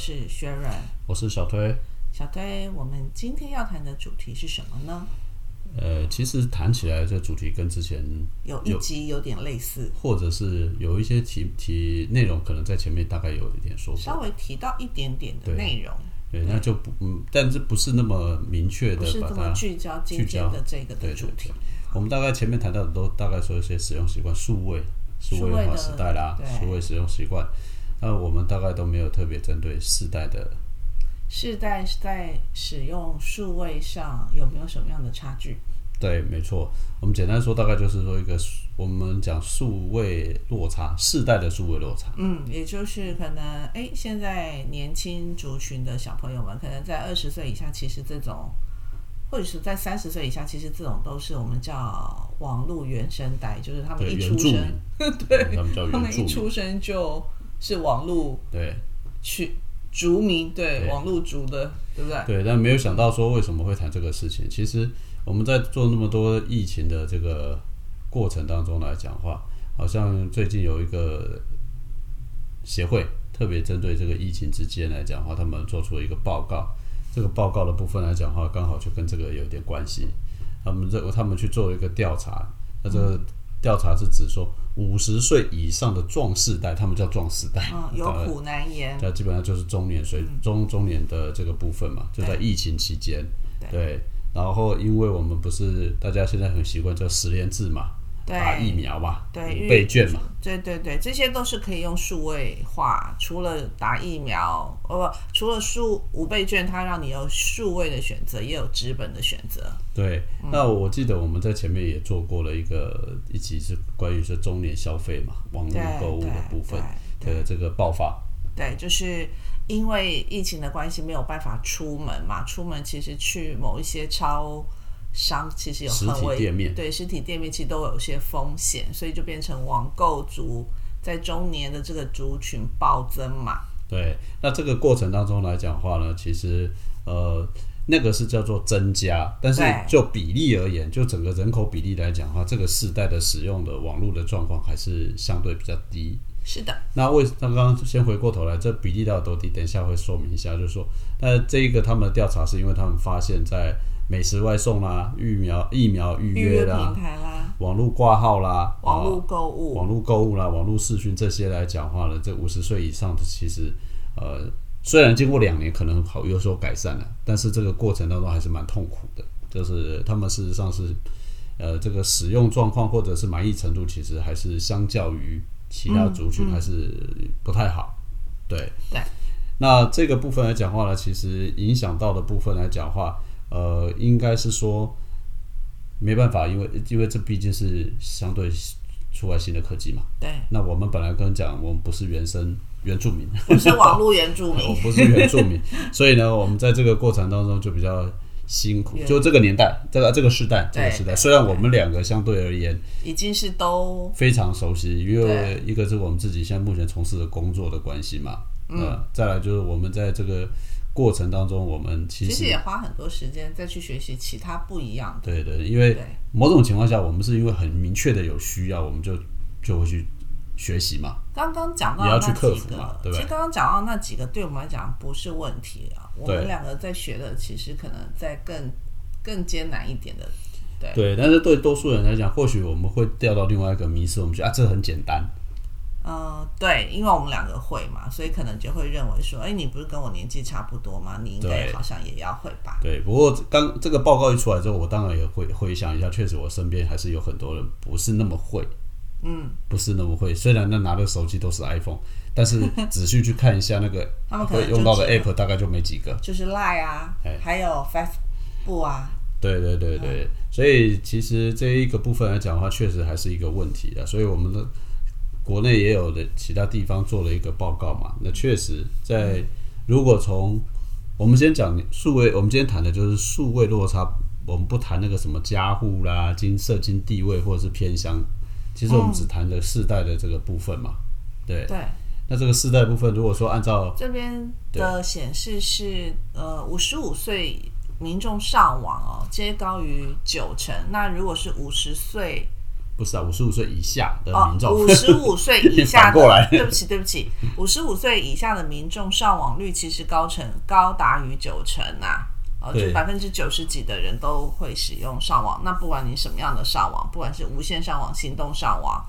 是 Sharon，我是小推。小推，我们今天要谈的主题是什么呢？呃，其实谈起来，这主题跟之前有一集有点类似，或者是有一些题题内容，可能在前面大概有一点说过，稍微提到一点点的内容。对，那就不嗯，但是不是那么明确的把它聚焦今天的这个的主题。我们大概前面谈到的都大概说一些使用习惯，数位数位化时代啦，数位使用习惯。那我们大概都没有特别针对世代的。世代在使用数位上有没有什么样的差距？对，没错。我们简单说，大概就是说一个我们讲数位落差，世代的数位落差。嗯，也就是可能，哎，现在年轻族群的小朋友们，可能在二十岁以下，其实这种，或者是在三十岁以下，其实这种都是我们叫网络原生代，就是他们一出生，对，他们叫他们一出生就是网络对去。族民对网络族的，对不对？对，但没有想到说为什么会谈这个事情。其实我们在做那么多疫情的这个过程当中来讲话，好像最近有一个协会特别针对这个疫情之间来讲话，他们做出了一个报告。这个报告的部分来讲话，刚好就跟这个有点关系。他们这他们去做一个调查，那这个调查是指说。五十岁以上的壮世代，他们叫壮世代，有苦难言。那基本上就是中年，水中中年的这个部分嘛，就在疫情期间。对，然后因为我们不是大家现在很习惯叫十连制嘛。打疫苗嘛，对，备卷嘛，对对对，这些都是可以用数位化。除了打疫苗，哦不，除了数五倍券，它让你有数位的选择，也有纸本的选择。对，那我记得我们在前面也做过了一个一集，是关于是中年消费嘛，网络购物的部分的这个爆发。对，就是因为疫情的关系，没有办法出门嘛，出门其实去某一些超。商其实有实体店面，对实体店面其实都有些风险，所以就变成网购族在中年的这个族群暴增嘛。对，那这个过程当中来讲话呢，其实呃那个是叫做增加，但是就比例而言，就整个人口比例来讲的话，这个世代的使用的网络的状况还是相对比较低。是的。那为刚刚先回过头来，这比例到底多低？等一下会说明一下，就是说，那这一个他们的调查是因为他们发现，在美食外送啦，疫苗疫苗预约啦，平台啦网络挂号啦，网络购物，网络购物啦，网络视讯这些来讲话呢，这五十岁以上的其实，呃，虽然经过两年可能好有所改善了，但是这个过程当中还是蛮痛苦的。就是他们事实上是，呃，这个使用状况或者是满意程度，其实还是相较于其他族群还是不太好。对对，那这个部分来讲话呢，其实影响到的部分来讲话。呃，应该是说没办法，因为因为这毕竟是相对出外新的科技嘛。对。那我们本来跟讲，我们不是原生原住民，不是网络原住民，我不是原住民，所以呢，我们在这个过程当中就比较辛苦。就这个年代，这个这个时代，这个时代，虽然我们两个相对而言已经是都非常熟悉，因为一个是我们自己现在目前从事的工作的关系嘛。嗯。再来就是我们在这个。过程当中，我们其实也花很多时间再去学习其他不一样的。对对，因为某种情况下，我们是因为很明确的有需要，我们就就会去学习嘛。刚刚讲到那几个，其实刚刚讲到那几个，对我们来讲不是问题啊。我们两个在学的，其实可能在更更艰难一点的。对对，但是对多数人来讲，或许我们会掉到另外一个迷失，我们觉得啊，这很简单。嗯，对，因为我们两个会嘛，所以可能就会认为说，哎，你不是跟我年纪差不多吗？你应该好像也要会吧？对，不过刚这个报告一出来之后，我当然也会回想一下，确实我身边还是有很多人不是那么会，嗯，不是那么会。虽然那拿的手机都是 iPhone，但是 仔细去看一下那个他们会用到的 App，大概就没几个，就是 Line 啊，还有 Facebook 啊。对对对对，所以其实这一个部分来讲的话，确实还是一个问题的。所以我们的。国内也有的其他地方做了一个报告嘛？那确实，在如果从我们先讲数位，我们今天谈的就是数位落差，我们不谈那个什么家户啦、金社经地位或者是偏乡，其实我们只谈的世代的这个部分嘛。对对。那这个世代部分，如果说按照这边的显示是呃五十五岁民众上网哦，皆高于九成。那如果是五十岁。不是啊，五十五岁以下的哦民，众，五十五岁以下 反过来。的，对不起，对不起，五十五岁以下的民众上网率其实高成高达于九成啊，哦，就百分之九十几的人都会使用上网。那不管你什么样的上网，不管是无线上网、行动上网，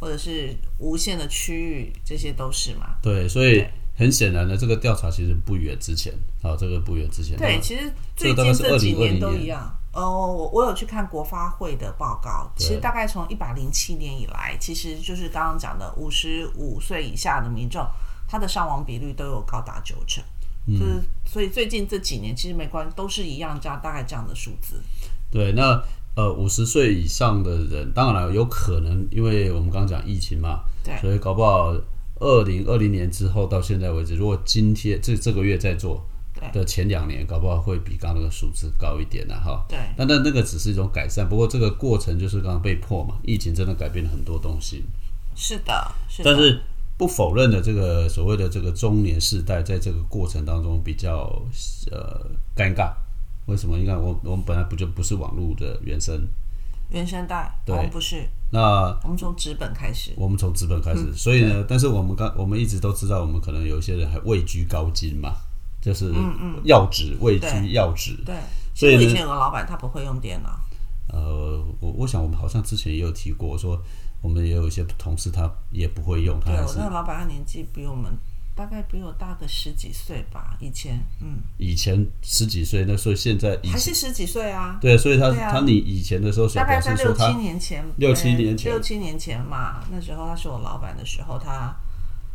或者是无线的区域，这些都是嘛。对，所以很显然的，这个调查其实不远之前，啊，这个不远之前，对，其实最近这几年都一样。呃，我我有去看国发会的报告，其实大概从一百零七年以来，其实就是刚刚讲的五十五岁以下的民众，他的伤亡比率都有高达九成。嗯就是所以最近这几年其实没关都是一样，这样大概这样的数字。对，那呃五十岁以上的人，当然了，有可能因为我们刚刚讲疫情嘛，对所以搞不好二零二零年之后到现在为止，如果今天这这个月在做对的前两年，搞不好会比刚刚那个数字高一点的哈。对那那那个只是一种改善，不过这个过程就是刚刚被迫嘛，疫情真的改变了很多东西。是的，是的。但是不否认的，这个所谓的这个中年世代，在这个过程当中比较呃尴尬。为什么？你看，我我们本来不就不是网络的原生，原生代，我对们不是，那我们从纸本开始。我们从资本开始，所以呢，但是我们刚我们一直都知道，我们可能有一些人还位居高金嘛，就是要职位居对。要职，对，所以以前有个老板，他不会用电脑。呃，我我想我们好像之前也有提过，说我们也有一些同事他也不会用，他对我那个老板，他年纪比我们大概比我大个十几岁吧，以前，嗯，以前十几岁，那所以现在以还是十几岁啊，对，所以他、啊。他你以前的时候，小大概在六七他年前，六七呃年前。六七年前嘛，那时候他是我老板的时候，他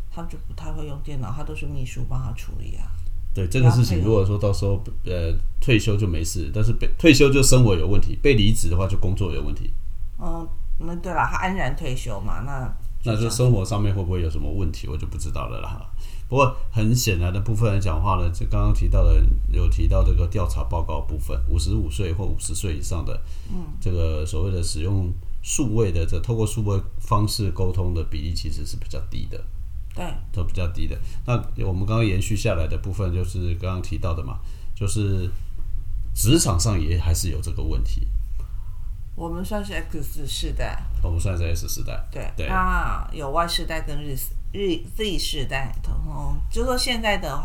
他就不太会用电脑，他都是秘书帮他处理啊。对这个事情，如果说到时候呃退休就没事，但是被退休就生活有问题，被离职的话就工作有问题，嗯，那对了，他安然退休嘛，那那就生活上面会不会有什么问题，我就不知道了啦。不过很显然的部分来讲话呢，就刚刚提到的有提到这个调查报告部分，五十五岁或五十岁以上的，嗯，这个所谓的使用数位的这透过数位方式沟通的比例其实是比较低的。对都比较低的。那我们刚刚延续下来的部分，就是刚刚提到的嘛，就是职场上也还是有这个问题。我们算是 X 世代，我们算是 S 世代，对，对啊有 Y 世代跟日日 Z 世代，嗯，就说现在的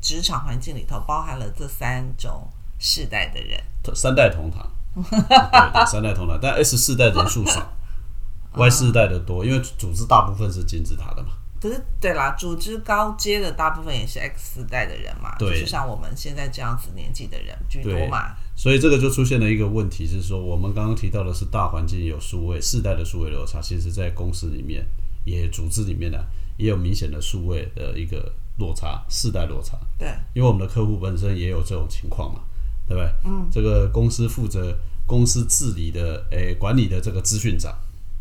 职场环境里头包含了这三种世代的人，三代同堂，对对，三代同堂，但 S 世代人数少，Y 世代的多，因为组织大部分是金字塔的嘛。可是对啦，组织高阶的大部分也是 X 世代的人嘛，就是像我们现在这样子年纪的人居多嘛，所以这个就出现了一个问题，是说我们刚刚提到的是大环境有数位世代的数位落差，其实在公司里面也组织里面呢、也有明显的数位的一个落差，世代落差。对。因为我们的客户本身也有这种情况嘛，对不对？嗯，这个公司负责公司治理的诶、管理的这个资讯长。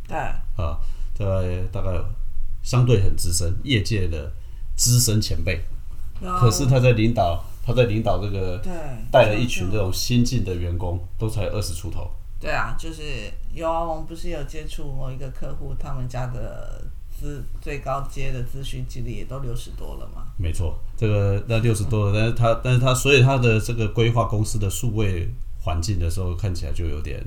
对。啊，大概大概相对很资深，业界的资深前辈，可是他在领导他在领导这个对带了一群这种新进的员工，都才二十出头。对啊，就是有啊，我们不是有接触某一个客户，他们家的资最高阶的咨询经理也都六十多了嘛。没错，这个那六十多了，但是他但是他所以他的这个规划公司的数位环境的时候，看起来就有点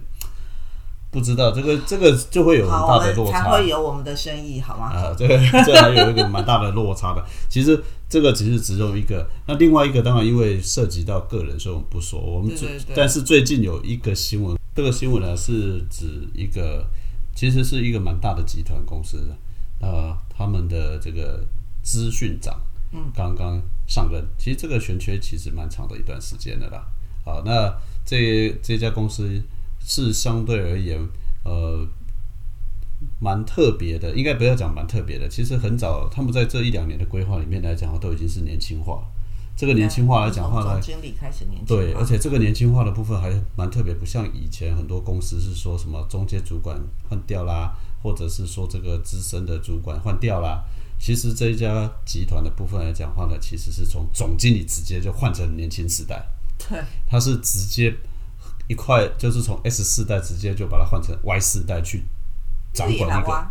不知道这个这个就会有很，大的落差。才会有我们的生意，好吗？啊，这个 这还有一个蛮大的落差的。其实这个只是只有一个，那另外一个当然因为涉及到个人，所以我们不说。我们最但是最近有一个新闻，这个新闻呢是指一个其实是一个蛮大的集团公司的，呃，他们的这个资讯长，嗯，刚刚上任。其实这个悬缺其实蛮长的一段时间的啦。好，那这这家公司是相对而言，呃，蛮特别的，应该不要讲蛮特别的。其实很早，他们在这一两年的规划里面来讲，都已经是年轻化。这个年轻化来讲话呢从总，经理开始年轻化，对，而且这个年轻化的部分还蛮特别，不像以前很多公司是说什么中介主管换掉啦，或者是说这个资深的主管换掉啦。其实这一家集团的部分来讲话呢，其实是从总经理直接就换成年轻时代，对他是直接一块就是从 S 四代直接就把它换成 Y 四代去掌管一个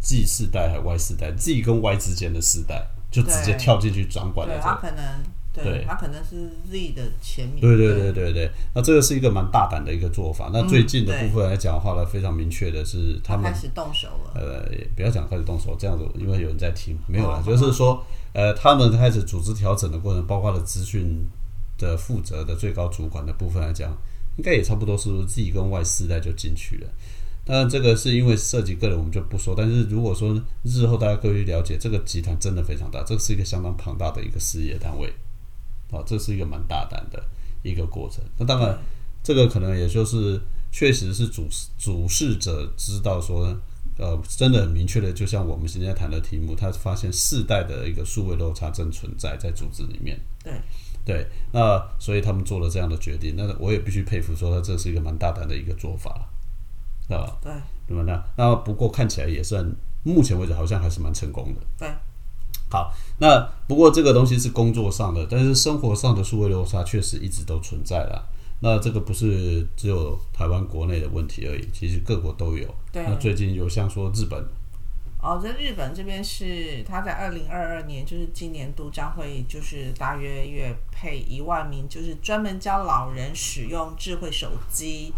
，Z 世代还 Y 四代，Z 跟 Y 之间的世代，就直接跳进去掌管了。他可能对对，它可能是 Z 的前面。对对对对对，那这个是一个蛮大胆的一个做法。那最近的部分来讲的话呢，非常明确的是他们开始动手了。呃，也不要讲开始动手，这样子，因为有人在听，没有了，哦就是说，呃，他们开始组织调整的过程，包括了资讯的负责的最高主管的部分来讲，应该也差不多是自己跟外四代就进去了。当然，这个是因为涉及个人，我们就不说。但是如果说日后大家各位了解，这个集团真的非常大，这是一个相当庞大的一个事业单位，啊，这是一个蛮大胆的一个过程。那当然，这个可能也就是确实是主主事者知道说，呃，真的很明确的，就像我们现在谈的题目，他发现世代的一个数位落差正存在在组织里面。对对，那所以他们做了这样的决定，那我也必须佩服，说他这是一个蛮大胆的一个做法了，啊，对那么？那那不过看起来也算，目前为止好像还是蛮成功的。对，好，那不过这个东西是工作上的，但是生活上的数位落差确实一直都存在了。那这个不是只有台湾国内的问题而已，其实各国都有。对那最近有像说日本，哦，在日本这边是他在二零二二年，就是今年度将会就是大约约配一万名，就是专门教老人使用智慧手机，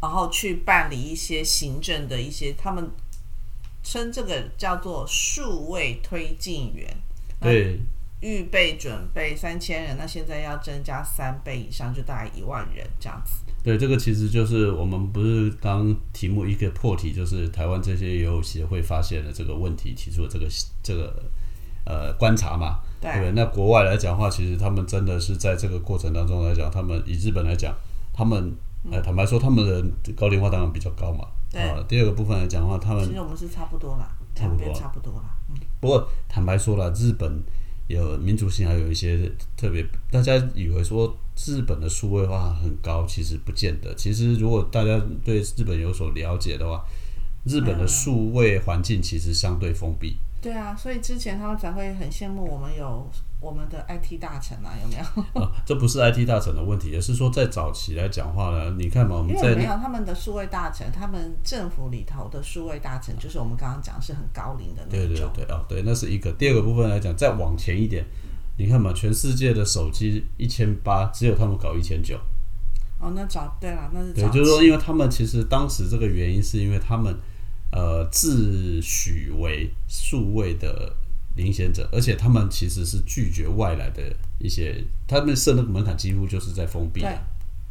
然后去办理一些行政的一些，他们称这个叫做数位推进员。对预备准备三千人，那现在要增加三倍以上，就大概一万人这样子。对，这个其实就是我们不是刚题目一个破题，就是台湾这些游泳协会发现了这个问题，提出了这个这个呃观察嘛。对对不对，那国外来讲的话，其实他们真的是在这个过程当中来讲，他们以日本来讲，他们呃坦白说，他们的高龄化当然比较高嘛。对啊，第二个部分来讲的话，他们其实我们是差不多啦，差不多两边差不多啦。嗯，不过坦白说了，日本有民族性，还有一些特别，大家以为说日本的数位化很高，其实不见得。其实如果大家对日本有所了解的话，日本的数位环境其实相对封闭。对啊，所以之前他们才会很羡慕我们有我们的 IT 大臣啊，有没有？啊，这不是 IT 大臣的问题，也是说在早期来讲话呢，你看嘛，我们在没有他们的数位大臣，他们政府里头的数位大臣，就是我们刚刚讲是很高龄的那种对对。对哦，对，那是一个。第二个部分来讲，再往前一点，你看嘛，全世界的手机一千八，只有他们搞一千九。哦，那早对了，那是对，早就是说，因为他们其实当时这个原因，是因为他们呃自诩为数位的领先者，而且他们其实是拒绝外来的一些，他们设那个门槛几乎就是在封闭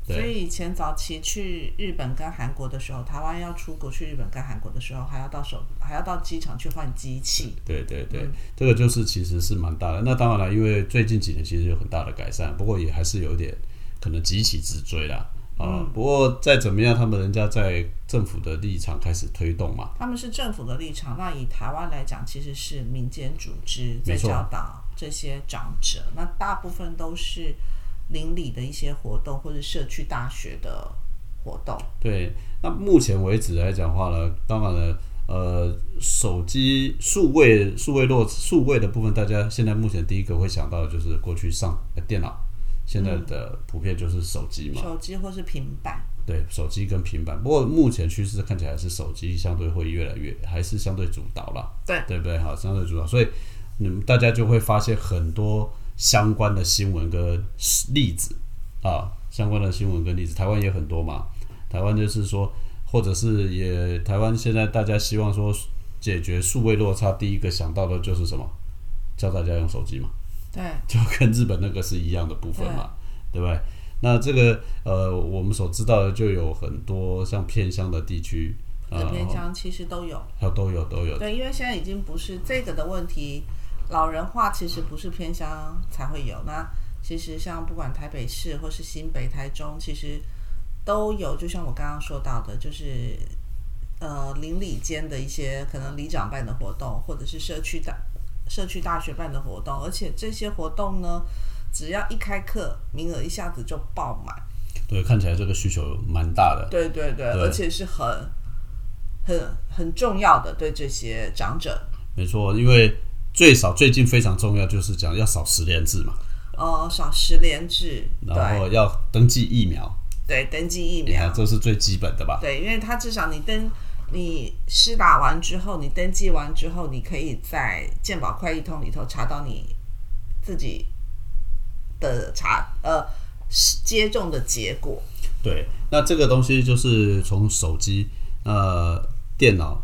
所以以前早期去日本跟韩国的时候，台湾要出国去日本跟韩国的时候，还要到手还要到机场去换机器。对对对，这个就是其实是蛮大的。那当然了，因为最近几年其实有很大的改善，不过也还是有点可能急起直追啦。啊、不过再怎么样，他们人家在政府的立场开始推动嘛，他们是政府的立场，那以台湾来讲，其实是民间组织在教导这些长者，那大部分都是邻里的一些活动或者社区大学的活动。对，那目前为止来讲话呢，当然了，呃，手机数位数位落数位的部分，大家现在目前第一个会想到的就是过去上、呃电脑，现在的普遍就是手机嘛，手机或是平板，对，手机跟平板。不过目前趋势看起来是手机相对会越来越，还是相对主导了，对对不对？好，相对主导，所以你们大家就会发现很多相关的新闻跟例子啊，相关的新闻跟例子，台湾也很多嘛。台湾就是说，或者是也台湾现在大家希望说解决数位落差，第一个想到的就是什么？教大家用手机嘛，对就跟日本那个是一样的部分嘛，对不对？那这个呃，我们所知道的就有很多像偏乡的地区啊，偏乡其实都有。还有都有都有，对，因为现在已经不是这个的问题，老人化其实不是偏乡才会有。那其实像不管台北市或是新北、台中，其实都有。就像我刚刚说到的，就是呃邻里间的一些可能里长办的活动，或者是社区大社区大学办的活动，而且这些活动呢，只要一开课，名额一下子就爆满。对，看起来这个需求蛮大的。对对对，对而且是很很很重要的对这些长者。没错，因为最少最近非常重要，就是讲要少十连制嘛，哦，少十连制，然后要登记疫苗，对对，登记疫苗，这是最基本的吧？对，因为他至少你登你施打完之后，你登记完之后，你可以在健保快易通里头查到你自己的查呃接种的结果。对，那这个东西就是从手机、呃电脑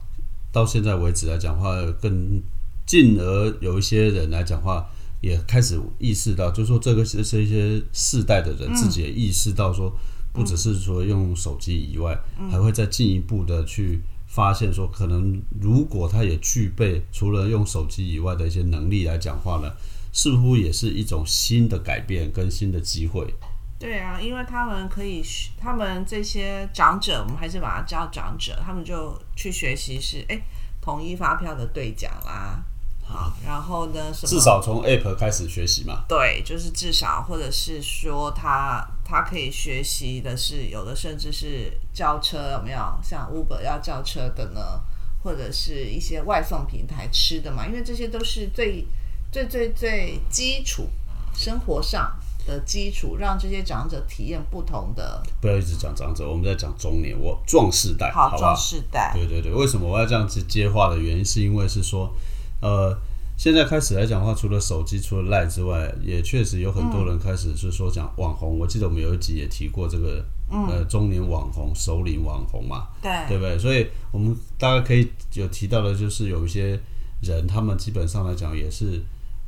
到现在为止来讲话，更进而有一些人来讲话，也开始意识到，就是说这个是是一些世代的人自己也意识到说，不只是说用手机以外，还会再进一步的去发现说，可能如果他也具备除了用手机以外的一些能力来讲话呢，似乎也是一种新的改变跟新的机会。对啊，因为他们可以学，他们这些长者，我们还是把他叫长者，他们就去学习是哎统一发票的兑奖啦，好，然后呢什么至少从 App 开始学习嘛。对，就是至少或者是说他他可以学习的是有的甚至是叫车有没有像 Uber 要叫车的呢，或者是一些外送平台吃的嘛，因为这些都是最最最最基础生活上。的基础，让这些长者体验不同的。不要一直讲长者，我们在讲中年，我壮世代，好？壮世代。对对对，为什么我要这样子接话的原因，是因为是说，呃，现在开始来讲的话，除了手机，除了赖之外，也确实有很多人开始是说讲网红。我记得我们有一集也提过这个，呃，中年网红、首领网红嘛，对对不对？所以我们大家可以有提到的，就是有一些人，他们基本上来讲也是。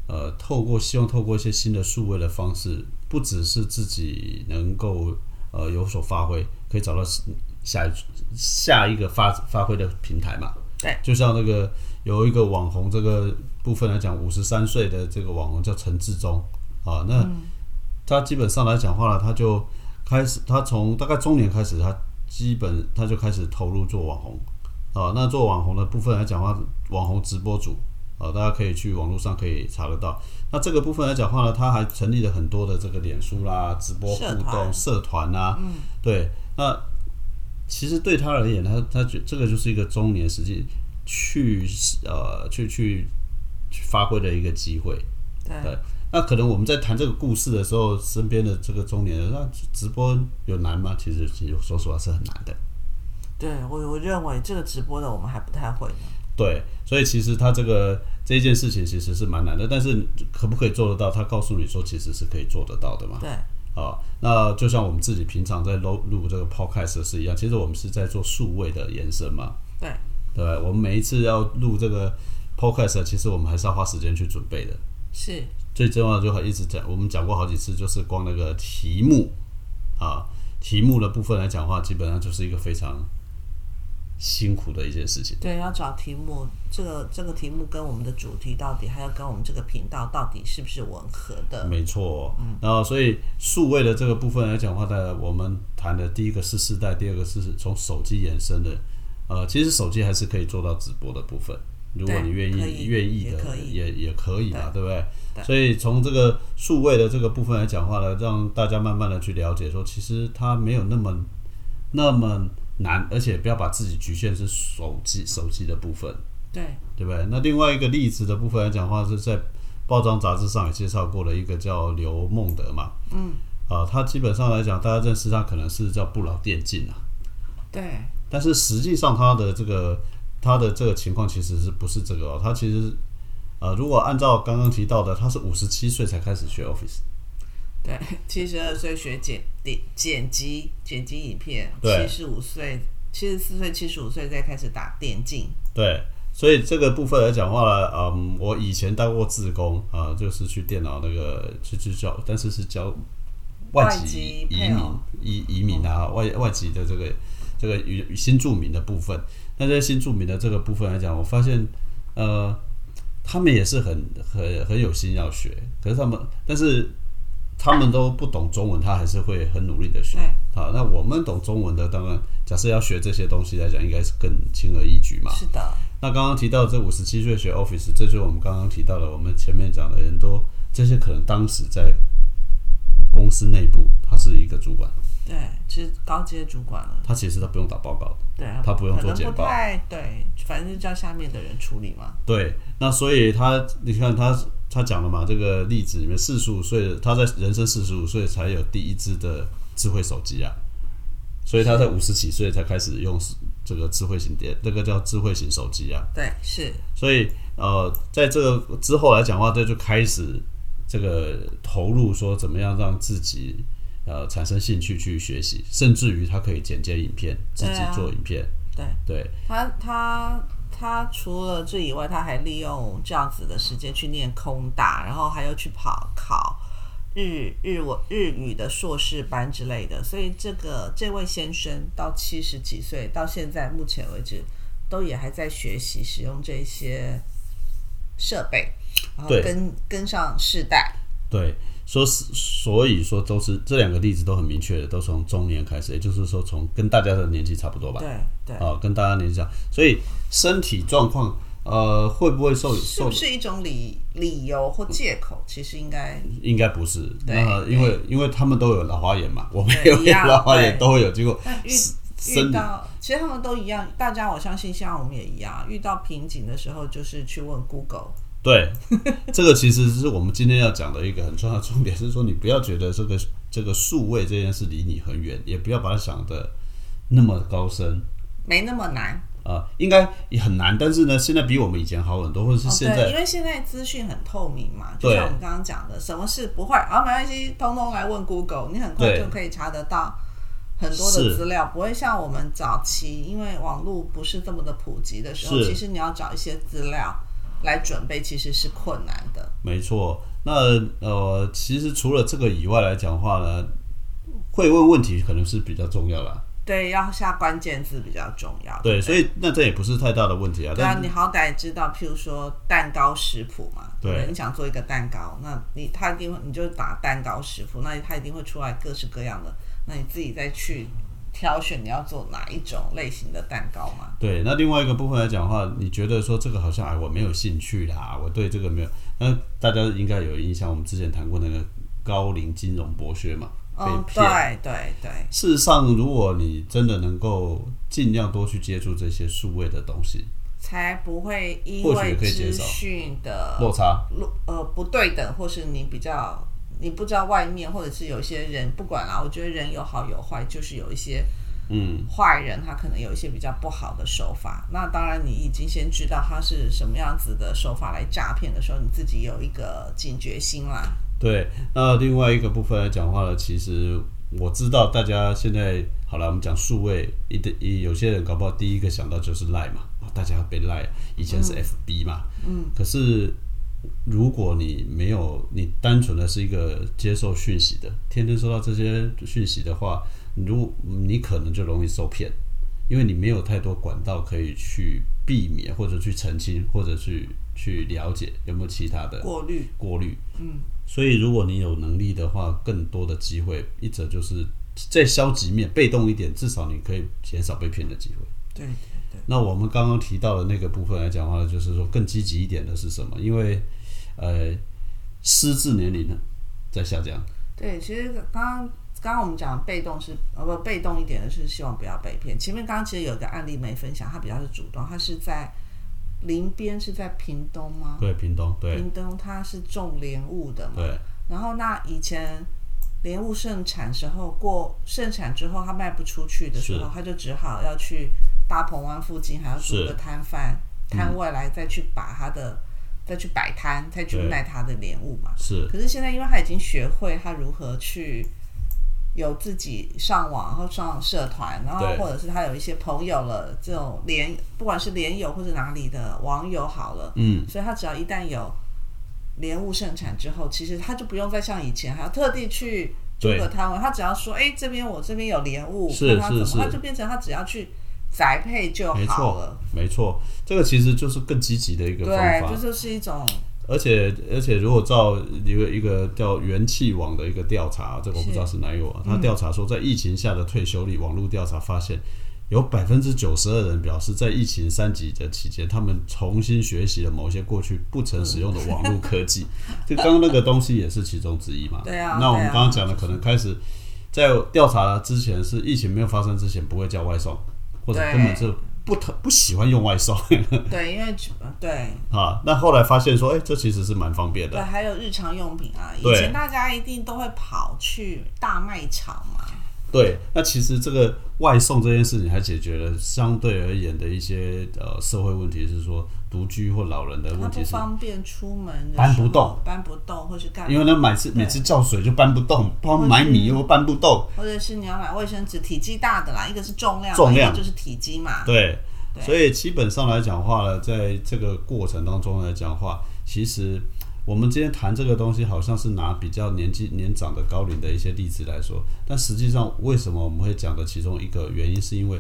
呃，透过希望透过一些新的数位的方式，不只是自己能够呃有所发挥，可以找到下一下一个发发挥的平台嘛？对，就像那个有一个网红这个部分来讲，五十三岁的这个网红叫陈志忠啊，那他基本上来讲话呢，他就开始，他从大概中年开始，他基本他就开始投入做网红啊，那做网红的部分来讲话，网红直播主。啊，大家可以去网络上可以查得到。那这个部分来讲话呢，他还成立了很多的这个脸书啦、直播互动社团啊。嗯，对。那其实对他而言，他他觉这个就是一个中年实际去呃去去去发挥的一个机会。对。那可能我们在谈这个故事的时候，身边的这个中年人，那直播有难吗？其实其实说实话是很难的。对我我认为这个直播的我们还不太会呢。对，所以其实他这个这件事情其实是蛮难的，但是可不可以做得到？他告诉你说其实是可以做得到的嘛。对，啊，那就像我们自己平常在录录这个 podcast 是一样，其实我们是在做数位的延伸嘛。对，对，我们每一次要录这个 podcast，其实我们还是要花时间去准备的。是，最重要的就还一直讲，我们讲过好几次，就是光那个题目啊，题目的部分来讲话，基本上就是一个非常。辛苦的一件事情。对，要找题目，这个这个题目跟我们的主题到底，还要跟我们这个频道到底是不是吻合的？没错。嗯。然后，所以数位的这个部分来讲话呢，我们谈的第一个是世代，第二个是从手机延伸的。呃，其实手机还是可以做到直播的部分，如果你愿意愿意的，也也可以嘛，对不对？所以从这个数位的这个部分来讲话呢，让大家慢慢的去了解，说其实它没有那么那么。难，而且不要把自己局限是手机手机的部分，对对不对？那另外一个例子的部分来讲话，是在报章杂志上也介绍过了一个叫刘梦德嘛，嗯，啊，他基本上来讲，大家认识他可能是叫不老电竞啊，对，但是实际上他的这个他的这个情况其实是不是这个？哦他其实呃，如果按照刚刚提到的，他是五十七岁才开始学 Office。对，七十二岁学剪剪剪辑剪辑影片，七十五岁七十四岁七十五岁再开始打电竞。对，所以这个部分来讲话呢，嗯，我以前当过自工啊，就是去电脑那个去去教，但是是教外籍移民移移民啊，外外籍的这个这个与新住民的部分。那这些新住民的这个部分来讲，我发现呃，他们也是很很很有心要学，可是他们但是。他们都不懂中文，他还是会很努力的学。好，那我们懂中文的，当然，假设要学这些东西来讲，应该是更轻而易举嘛。是的。那刚刚提到这五十七岁学 Office，这就是我们刚刚提到的，我们前面讲的很多这些，可能当时在公司内部，他是一个主管。对，其实高阶主管了。他其实他不用打报告的。对，他不用做简报。对，反正就叫下面的人处理嘛。对，那所以他，你看他。他讲了嘛？这个例子里面，四十五岁，他在人生四十五岁才有第一支的智慧手机啊，所以他在五十几岁才开始用这个智慧型电，这个叫智慧型手机啊。对，是。所以呃，在这个之后来讲的话，这就开始这个投入，说怎么样让自己呃产生兴趣去学习，甚至于他可以剪接影片，自己做影片，对对他他他除了这以外，他还利用这样子的时间去念空大，然后还要去跑考日日文日语的硕士班之类的。所以这个这位先生到七十几岁，到现在目前为止，都也还在学习使用这些设备，然后跟跟上世代。对，说是所以说都是这两个例子都很明确的，都从中年开始，也就是说从跟大家的年纪差不多吧，对对，啊，跟大家年纪差，所以身体状况呃会不会受受是不是一种理理由或借口？其实应该应该不是，对那因为因为他们都有老花眼嘛，我们也有老花眼，都会有，结果遇遇到，其实他们都一样，大家我相信像我们也一样，遇到瓶颈的时候，就是去问 Google。对，这个其实是我们今天要讲的一个很重要的重点，是说你不要觉得这个这个数位这件事离你很远，也不要把它想的那么高深没那么难。啊、应该也很难，但是呢，现在比我们以前好很多，或者是哦，现对，因、为现在资讯很透明嘛，就像我们刚刚讲的，什么事不会，啊，没关系，通通来问 Google，你很快就可以查得到很多的资料，不会像我们早期，因为网络不是这么的普及的时候，其实你要找一些资料来准备，其实是困难的。没错。那呃，其实除了这个以外来讲话呢，会问问题可能是比较重要啦。对，要下关键字比较重要。对，不所以那这也不是太大的问题啊。对啊，你好歹知道，譬如说蛋糕食谱嘛，对你想做一个蛋糕，那你他一定会，你就打蛋糕食谱，那他一定会出来各式各样的，那你自己再去挑选你要做哪一种类型的蛋糕吗。对，那另外一个部分来讲的话，你觉得说这个好像哎我没有兴趣啦，我对这个没有，那大家应该有印象，我们之前谈过那个高龄金融剥削嘛，被嗯，骗。对对对，事实上，如果你真的能够尽量多去接触这些数位的东西，才不会因为资讯的落差，落呃不对等，或是你比较你不知道外面，或者是有些人不管啦，我觉得人有好有坏，就是有一些嗯，坏人他可能有一些比较不好的手法。那当然，你已经先知道他是什么样子的手法来诈骗的时候，你自己有一个警觉心啦。对。那另外一个部分来讲话呢，其实我知道大家现在好了，我们讲数位，一的一有些人搞不好第一个想到就是赖嘛，哦大家被赖，以前是 FB 嘛，嗯，可是如果你没有，你单纯的是一个接受讯息的，天天收到这些讯息的话，如你可能就容易受骗，因为你没有太多管道可以去避免或者去澄清或者去去了解有没有其他的过滤，过滤。嗯，所以如果你有能力的话，更多的机会，一则就是在消极面被动一点，至少你可以减少被骗的机会。对那我们刚刚提到的那个部分来讲的话，就是说更积极一点的是什么？因为呃，失智年龄呢在下降。对，其实刚刚刚刚我们讲被动是呃不被动一点的是希望不要被骗。前面刚刚其实有一个案例没分享，他比较是主动，他是在林边是在屏东吗？对，屏东，对屏东它是种莲雾的嘛，对然后那以前莲雾盛产时候过盛产之后，它卖不出去的时候是，他就只好要去大鹏湾附近还要租是。个摊贩摊位来再去把他的、再去摆摊，再去卖他的莲雾嘛。是，可是现在因为他已经学会他如何去。有自己上网，然后上社团，然后或者是他有一些朋友了，这种连不管是连友或者哪里的网友好了，嗯，所以他只要一旦有莲雾盛产之后，其实他就不用再像以前还要特地去租个摊位，他只要说，哎、这边我这边有莲雾，是看他怎么，他就变成他只要去宅配就好了。，没错，这个其实就是更积极的一个方对，法。这就是一种而且而且，如果照一个一个叫元气网的一个调查，这个我不知道是哪一个网，他调查说，在疫情下的退休率，网络调查发现，有百分之九十二人表示，在疫情三级的期间，他们重新学习了某些过去不曾使用的网络科技。就刚刚那个东西也是其中之一嘛。对啊那我们刚刚讲的，可能开始在调查之前，是疫情没有发生之前不会叫外送，或者根本是不特不喜欢用外送 对，因为对啊。那后来发现说，哎、这其实是蛮方便的对，。还有日常用品啊，以前大家一定都会跑去大卖场嘛。对，那其实这个外送这件事情还解决了相对而言的一些呃社会问题，是说独居或老人的问题是，方便出门搬不动。搬不动，或是干嘛？因为呢每次每次叫水就搬不动，包括买米又搬不动，或者是你要买卫生纸，体积大的啦，一个是重量嘛，重量。就是体积嘛。对，对。所以基本上来讲话呢，在这个过程当中来讲话，其实我们今天谈这个东西，好像是拿比较年纪年长的高龄的一些例子来说，但实际上为什么我们会讲的其中一个原因，是因为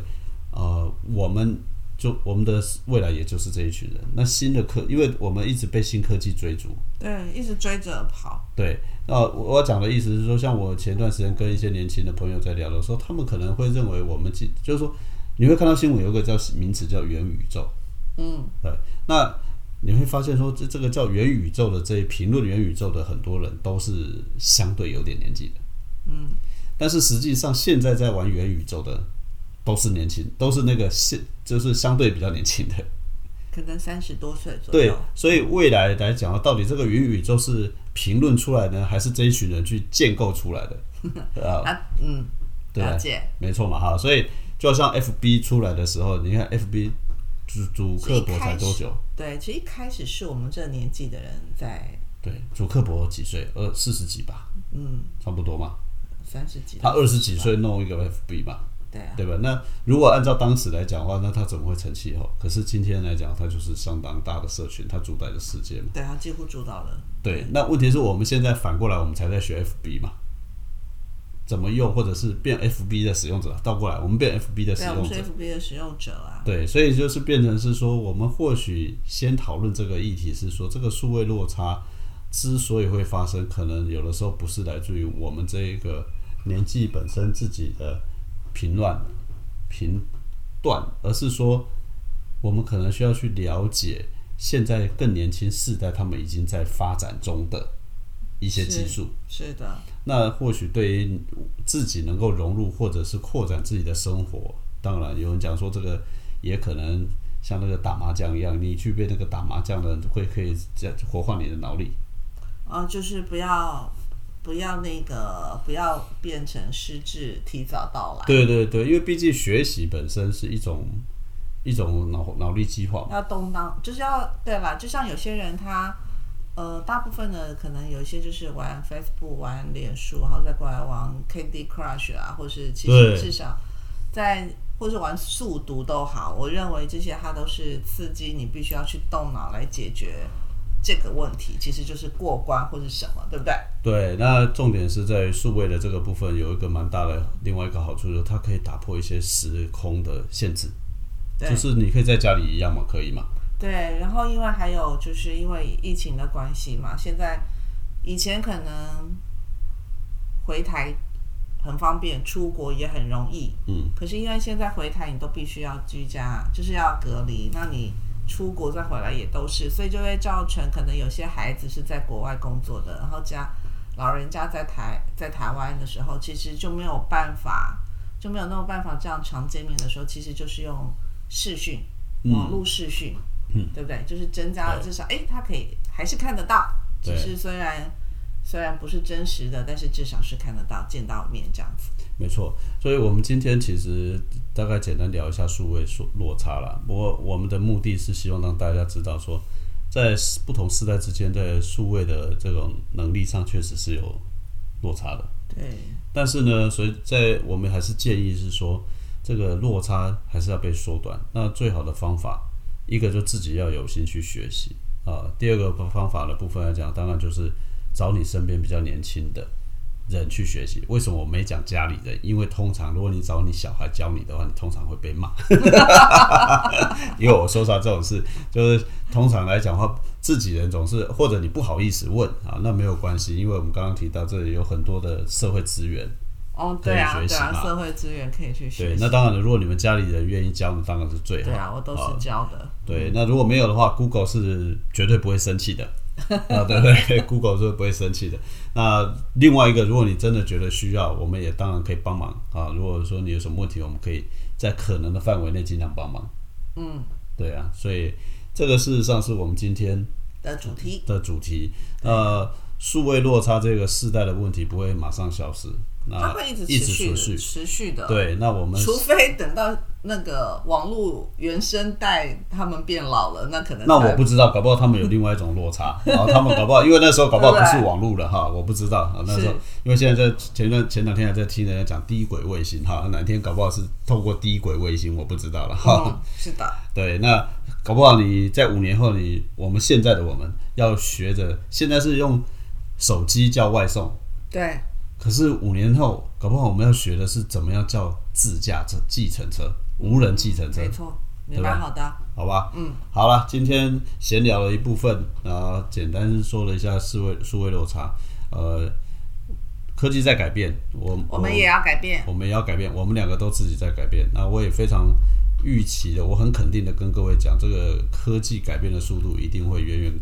呃，我们就我们的未来也就是这一群人。那新的科，因为我们一直被新科技追逐，对，一直追着跑。对，那我要讲的意思是说，像我前段时间跟一些年轻的朋友在聊的时候，他们可能会认为我们即就是说，你会看到新闻有一个叫名词叫元宇宙，嗯，对，那你会发现说，这这个叫元宇宙的这一评论元宇宙的很多人都是相对有点年纪的，嗯，但是实际上现在在玩元宇宙的都是年轻，都是那个现就是相对比较年轻的，可能三十多岁左右对。，所以未来来讲，到底这个云宇宙是评论出来呢，还是这一群人去建构出来的？啊，啊，嗯，对了解。没错嘛，哈，所以就像 FB 出来的时候，你看 FB 主主克伯才多久？对，其实一开始是我们这年纪的人在，对，主克伯几岁？二四十几吧，嗯，差不多嘛。三十几。他二十几岁弄一个 FB 嘛，对啊，对吧？那如果按照当时来讲的话，那它怎么会成气候？可是今天来讲，它就是相当大的社群，它主宰的世界嘛。对它几乎主导了。对，那问题是我们现在反过来，我们才在学 FB 嘛，怎么用，或者是变 FB 的使用者，倒过来，我们变 FB 的使对啊，我们是用者。FB 的使用者啊。对，所以就是变成是说，我们或许先讨论这个议题，是说这个数位落差之所以会发生，可能有的时候不是来自于我们这一个年纪本身自己的评乱评断，而是说我们可能需要去了解现在更年轻世代他们已经在发展中的一些技术。是的，那或许对于自己能够融入或者是扩展自己的生活，当然有人讲说这个也可能像那个打麻将一样，你去被那个打麻将的人会可以这活化你的脑力。啊，就是不要不要那个不要变成失智提早到来，对对对，因为毕竟学习本身是一种一种脑脑力激化。要动荡，就是要对吧，就像有些人他。呃，大部分的可能有一些就是玩 Facebook、玩脸书，然后再过来玩 Candy Crush 啊，或是其实至少在或是玩速读都好，我认为这些它都是刺激你必须要去动脑来解决这个问题，其实就是过关或是什么，对不对？对，那重点是在于数位的这个部分有一个蛮大的另外一个好处，就是它可以打破一些时空的限制，对就是你可以在家里一样嘛，可以嘛？对，然后因为还有就是因为疫情的关系嘛，现在以前可能回台很方便，出国也很容易，嗯，可是因为现在回台你都必须要居家，就是要隔离，那你出国再回来也都是，所以就会造成可能有些孩子是在国外工作的，然后家老人家在台在台湾的时候，其实就没有办法，就没有那种办法这样常见面的时候，其实就是用视讯，网络视讯，嗯，对不对？就是增加了至少，哎，他可以还是看得到，只对是虽然虽然不是真实的，但是至少是看得到、见到面这样子。没错，所以我们今天其实大概简单聊一下数位落落差啦。不过我们的目的是希望让大家知道说，在不同时代之间，在数位的这种能力上确实是有落差的。对，但是呢，所以在我们还是建议是说，这个落差还是要被缩短。那最好的方法，一个就自己要有心去学习啊。第二个方法的部分来讲，当然就是找你身边比较年轻的人去学习。为什么我没讲家里人？因为通常如果你找你小孩教你的话，你通常会被骂。因为我说出来，这种事就是通常来讲的话，自己人总是或者你不好意思问啊，那没有关系，因为我们刚刚提到这里有很多的社会资源。哦，对啊，对啊，社会资源可以去学对，习。那当然了，如果你们家里人愿意教，那当然是最好。对啊，我都是教的。对，那如果没有的话，Google 是绝对不会生气的 啊，对不对？Google 是不会生气的。那另外一个，如果你真的觉得需要，我们也当然可以帮忙啊。如果说你有什么问题，我们可以在可能的范围内尽量帮忙。嗯，对啊，所以这个事实上是我们今天的主题。的主题。呃，数位落差这个世代的问题不会马上消失，那它会一直一直持续持续。的。，对，那我们 除非等到那个网络原生代他们变老了，那可能那我不知道，搞不好他们有另外一种落差，然后他们搞不好，因为那时候搞不好不是网络了哈，我不知道啊。那时候因为现在在前段前两天还在听人家讲低轨卫星哈，哪天搞不好是透过低轨卫星，我不知道了哈。嗯，是的，对，那搞不好你在五年后你，我们现在的我们要学着，现在是用手机叫外送，对，可是五年后，搞不好我们要学的是怎么样叫自驾车、计程车、无人计程车没，错，你对蛮好的。好吧？嗯，好了，今天闲聊了一部分，然后简单说了一下数位数位落差，呃，科技在改变，我我们也要改变。我们也要改变，我们两个都自己在改变。那我也非常预期的，我很肯定的跟各位讲，这个科技改变的速度一定会远远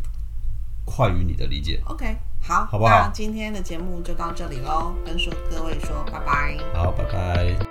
快于你的理解。OK，好，好不好那今天的节目就到这里喽，跟说各位说拜拜。好，拜拜。